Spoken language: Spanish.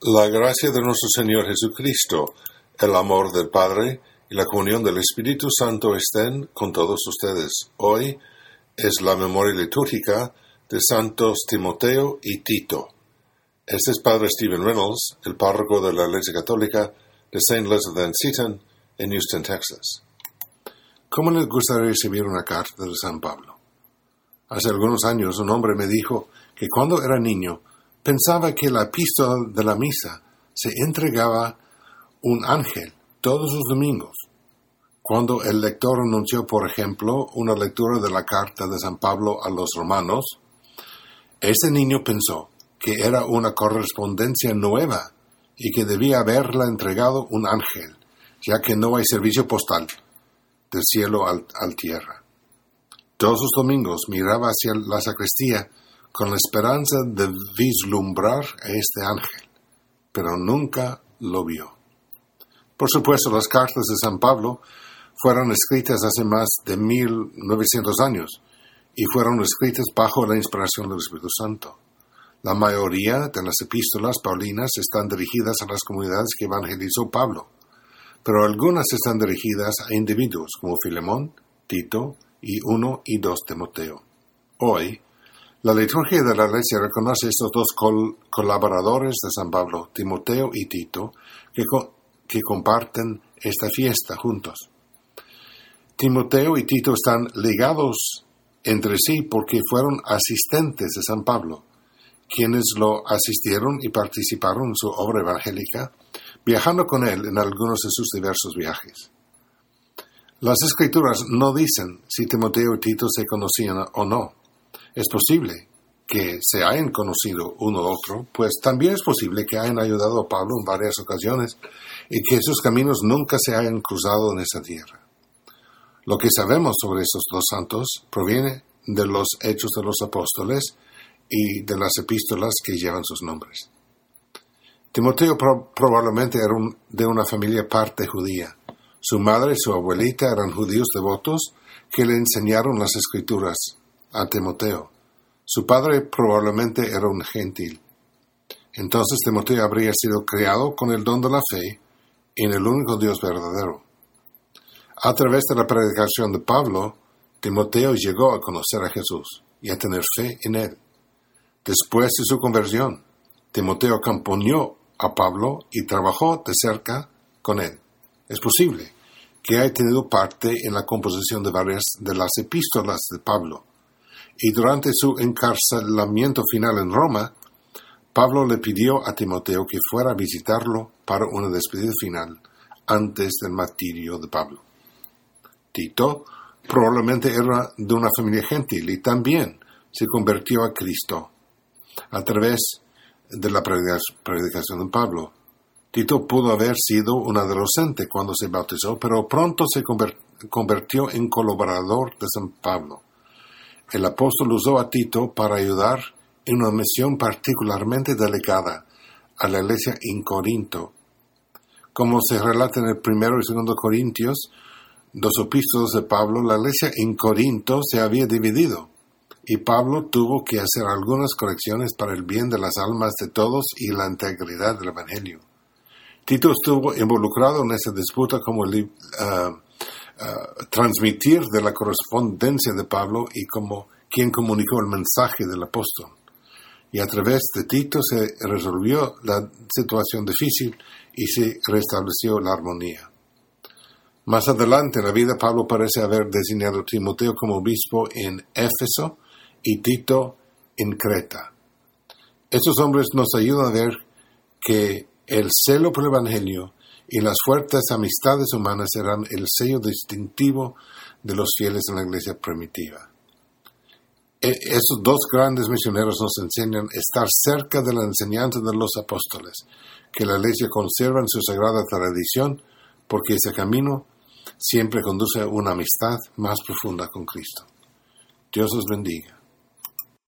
La gracia de nuestro Señor Jesucristo, el amor del Padre y la comunión del Espíritu Santo estén con todos ustedes. Hoy es la memoria litúrgica de Santos Timoteo y Tito. Este es Padre Stephen Reynolds, el párroco de la Iglesia Católica de St. Elizabeth and Seton en Houston, Texas. ¿Cómo les gustaría recibir una carta de San Pablo? Hace algunos años un hombre me dijo que cuando era niño pensaba que la epístola de la misa se entregaba un ángel todos los domingos. Cuando el lector anunció, por ejemplo, una lectura de la carta de San Pablo a los romanos, ese niño pensó que era una correspondencia nueva y que debía haberla entregado un ángel, ya que no hay servicio postal del cielo al, al tierra. Todos los domingos miraba hacia la sacristía con la esperanza de vislumbrar a este ángel, pero nunca lo vio. Por supuesto, las cartas de San Pablo fueron escritas hace más de 1900 años y fueron escritas bajo la inspiración del Espíritu Santo. La mayoría de las epístolas paulinas están dirigidas a las comunidades que evangelizó Pablo, pero algunas están dirigidas a individuos como Filemón, Tito y 1 y 2 Timoteo. Hoy, la liturgia de la Iglesia reconoce estos dos colaboradores de San Pablo, Timoteo y Tito, que, que comparten esta fiesta juntos. Timoteo y Tito están ligados entre sí porque fueron asistentes de San Pablo, quienes lo asistieron y participaron en su obra evangélica, viajando con él en algunos de sus diversos viajes. Las escrituras no dicen si Timoteo y Tito se conocían o no, es posible que se hayan conocido uno u otro, pues también es posible que hayan ayudado a Pablo en varias ocasiones y que sus caminos nunca se hayan cruzado en esta tierra. Lo que sabemos sobre estos dos santos proviene de los hechos de los apóstoles y de las epístolas que llevan sus nombres. Timoteo probablemente era de una familia parte judía. Su madre y su abuelita eran judíos devotos que le enseñaron las escrituras a Timoteo. Su padre probablemente era un gentil. Entonces Timoteo habría sido criado con el don de la fe en el único Dios verdadero. A través de la predicación de Pablo, Timoteo llegó a conocer a Jesús y a tener fe en él. Después de su conversión, Timoteo acompañó a Pablo y trabajó de cerca con él. Es posible que haya tenido parte en la composición de varias de las epístolas de Pablo, y durante su encarcelamiento final en Roma, Pablo le pidió a Timoteo que fuera a visitarlo para una despedida final antes del martirio de Pablo. Tito probablemente era de una familia gentil y también se convirtió a Cristo a través de la predicación de Pablo. Tito pudo haber sido un adolescente cuando se bautizó, pero pronto se convirtió en colaborador de San Pablo el apóstol usó a Tito para ayudar en una misión particularmente delicada a la iglesia en Corinto. Como se relata en el primero y segundo Corintios, dos epístolas de Pablo, la iglesia en Corinto se había dividido y Pablo tuvo que hacer algunas correcciones para el bien de las almas de todos y la integridad del Evangelio. Tito estuvo involucrado en esa disputa como uh, eh, transmitir de la correspondencia de Pablo y como quien comunicó el mensaje del apóstol. Y a través de Tito se resolvió la situación difícil y se restableció la armonía. Más adelante en la vida, Pablo parece haber designado a Timoteo como obispo en Éfeso y Tito en Creta. Estos hombres nos ayudan a ver que el celo por el Evangelio y las fuertes amistades humanas serán el sello distintivo de los fieles en la iglesia primitiva. E, esos dos grandes misioneros nos enseñan estar cerca de la enseñanza de los apóstoles, que la iglesia conserva en su sagrada tradición, porque ese camino siempre conduce a una amistad más profunda con Cristo. Dios os bendiga.